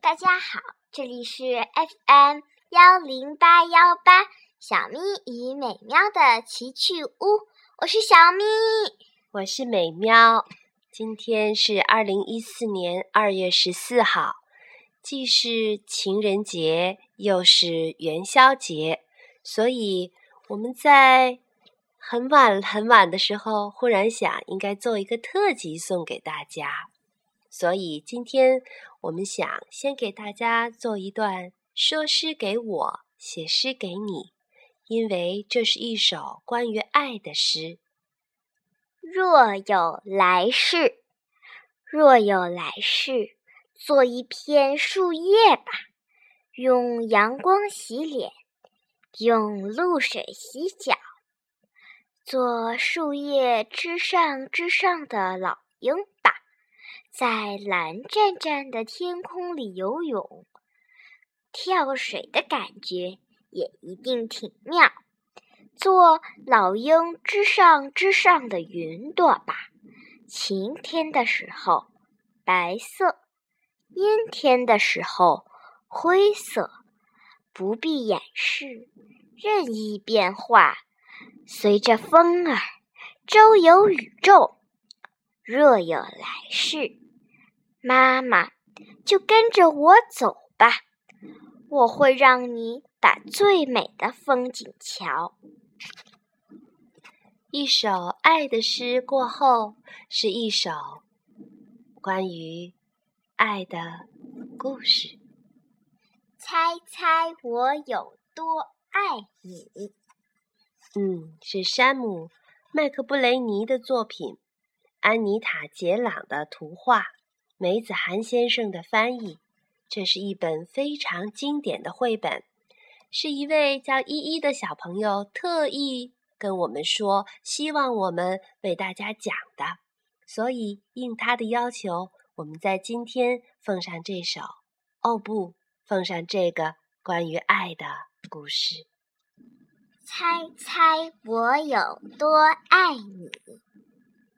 大家好，这里是 FM 幺零八幺八小咪与美妙的奇趣屋，我是小咪，我是美妙。今天是二零一四年二月十四号，既是情人节，又是元宵节，所以我们在很晚很晚的时候，忽然想应该做一个特辑送给大家，所以今天我们想先给大家做一段说诗给我，写诗给你，因为这是一首关于爱的诗。若有来世，若有来世，做一片树叶吧，用阳光洗脸，用露水洗脚，做树叶之上之上的老鹰，在蓝湛湛的天空里游泳，跳水的感觉也一定挺妙。做老鹰之上之上的云朵吧，晴天的时候白色，阴天的时候灰色，不必掩饰，任意变化，随着风儿周游宇宙。若有来世，妈妈就跟着我走吧，我会让你把最美的风景瞧。一首爱的诗过后，是一首关于爱的故事。猜猜我有多爱你？嗯，是山姆·麦克布雷尼的作品，安妮塔·杰朗的图画，梅子涵先生的翻译。这是一本非常经典的绘本，是一位叫依依的小朋友特意。跟我们说，希望我们为大家讲的，所以应他的要求，我们在今天奉上这首，哦不，奉上这个关于爱的故事。猜猜我有多爱你？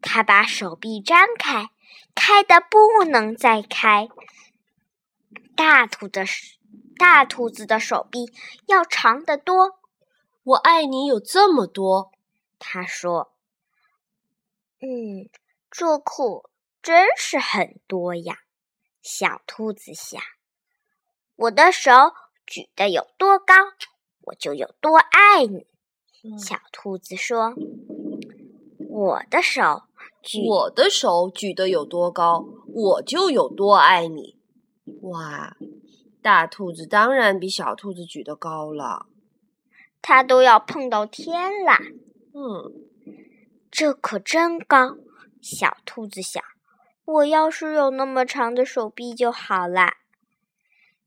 他把手臂张开，开的不能再开。”大兔的大兔子的手臂要长得多。我爱你有这么多。他说：“嗯，这苦真是很多呀。”小兔子想：“我的手举得有多高，我就有多爱你。”小兔子说：“我的手举我的手举得有多高，我就有多爱你。”哇，大兔子当然比小兔子举得高了，它都要碰到天啦。嗯，这可真高！小兔子想，我要是有那么长的手臂就好啦。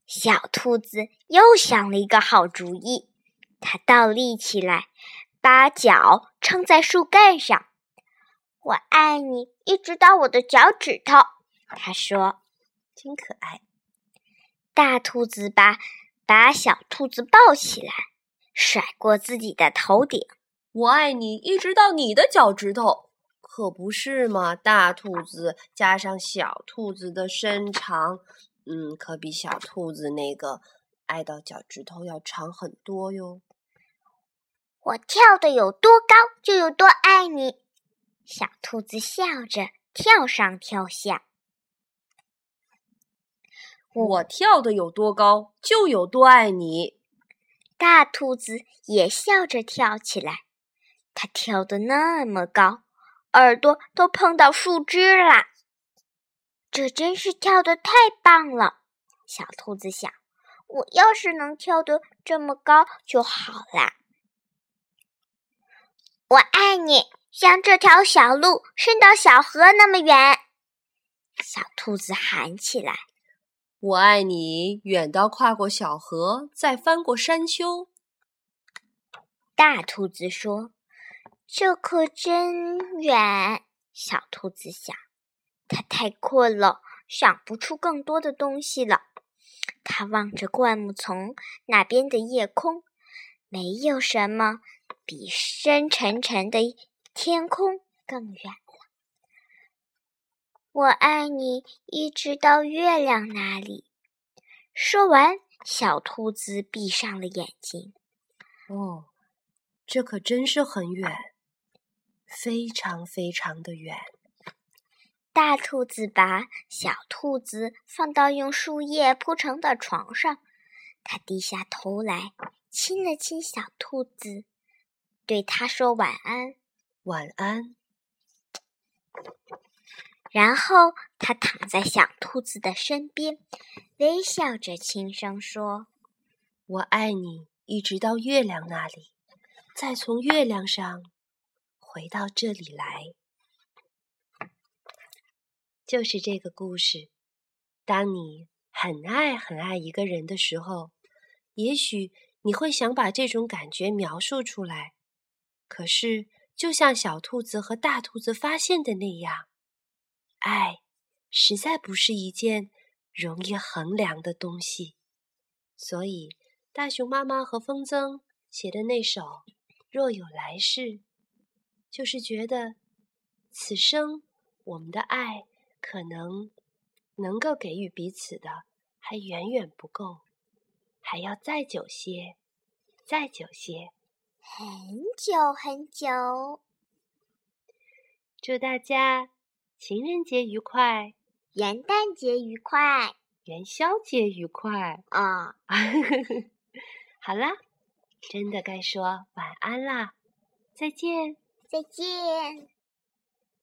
小兔子又想了一个好主意，它倒立起来，把脚撑在树干上。我爱你，一直到我的脚趾头。他说：“真可爱。”大兔子把把小兔子抱起来，甩过自己的头顶。我爱你，一直到你的脚趾头，可不是嘛？大兔子加上小兔子的身长，嗯，可比小兔子那个爱到脚趾头要长很多哟。我跳的有多高，就有多爱你。小兔子笑着跳上跳下。我跳的有多高，就有多爱你。大兔子也笑着跳起来。它跳得那么高，耳朵都碰到树枝啦。这真是跳得太棒了，小兔子想。我要是能跳得这么高就好啦。我爱你，像这条小路伸到小河那么远。小兔子喊起来。我爱你，远到跨过小河，再翻过山丘。大兔子说：“这可真远。”小兔子想，它太困了，想不出更多的东西了。它望着灌木丛那边的夜空，没有什么比深沉沉的天空更远了。我爱你，一直到月亮那里。说完，小兔子闭上了眼睛。哦，这可真是很远，非常非常的远。大兔子把小兔子放到用树叶铺成的床上，它低下头来，亲了亲小兔子，对它说晚安，晚安。然后，他躺在小兔子的身边，微笑着轻声说：“我爱你，一直到月亮那里，再从月亮上回到这里来。”就是这个故事。当你很爱很爱一个人的时候，也许你会想把这种感觉描述出来。可是，就像小兔子和大兔子发现的那样。爱实在不是一件容易衡量的东西，所以大熊妈妈和风筝写的那首《若有来世》，就是觉得此生我们的爱可能能够给予彼此的还远远不够，还要再久些，再久些，很久很久。祝大家！情人节愉快，元旦节愉快，元宵节愉快啊！好啦，真的该说晚安啦，再见，再见。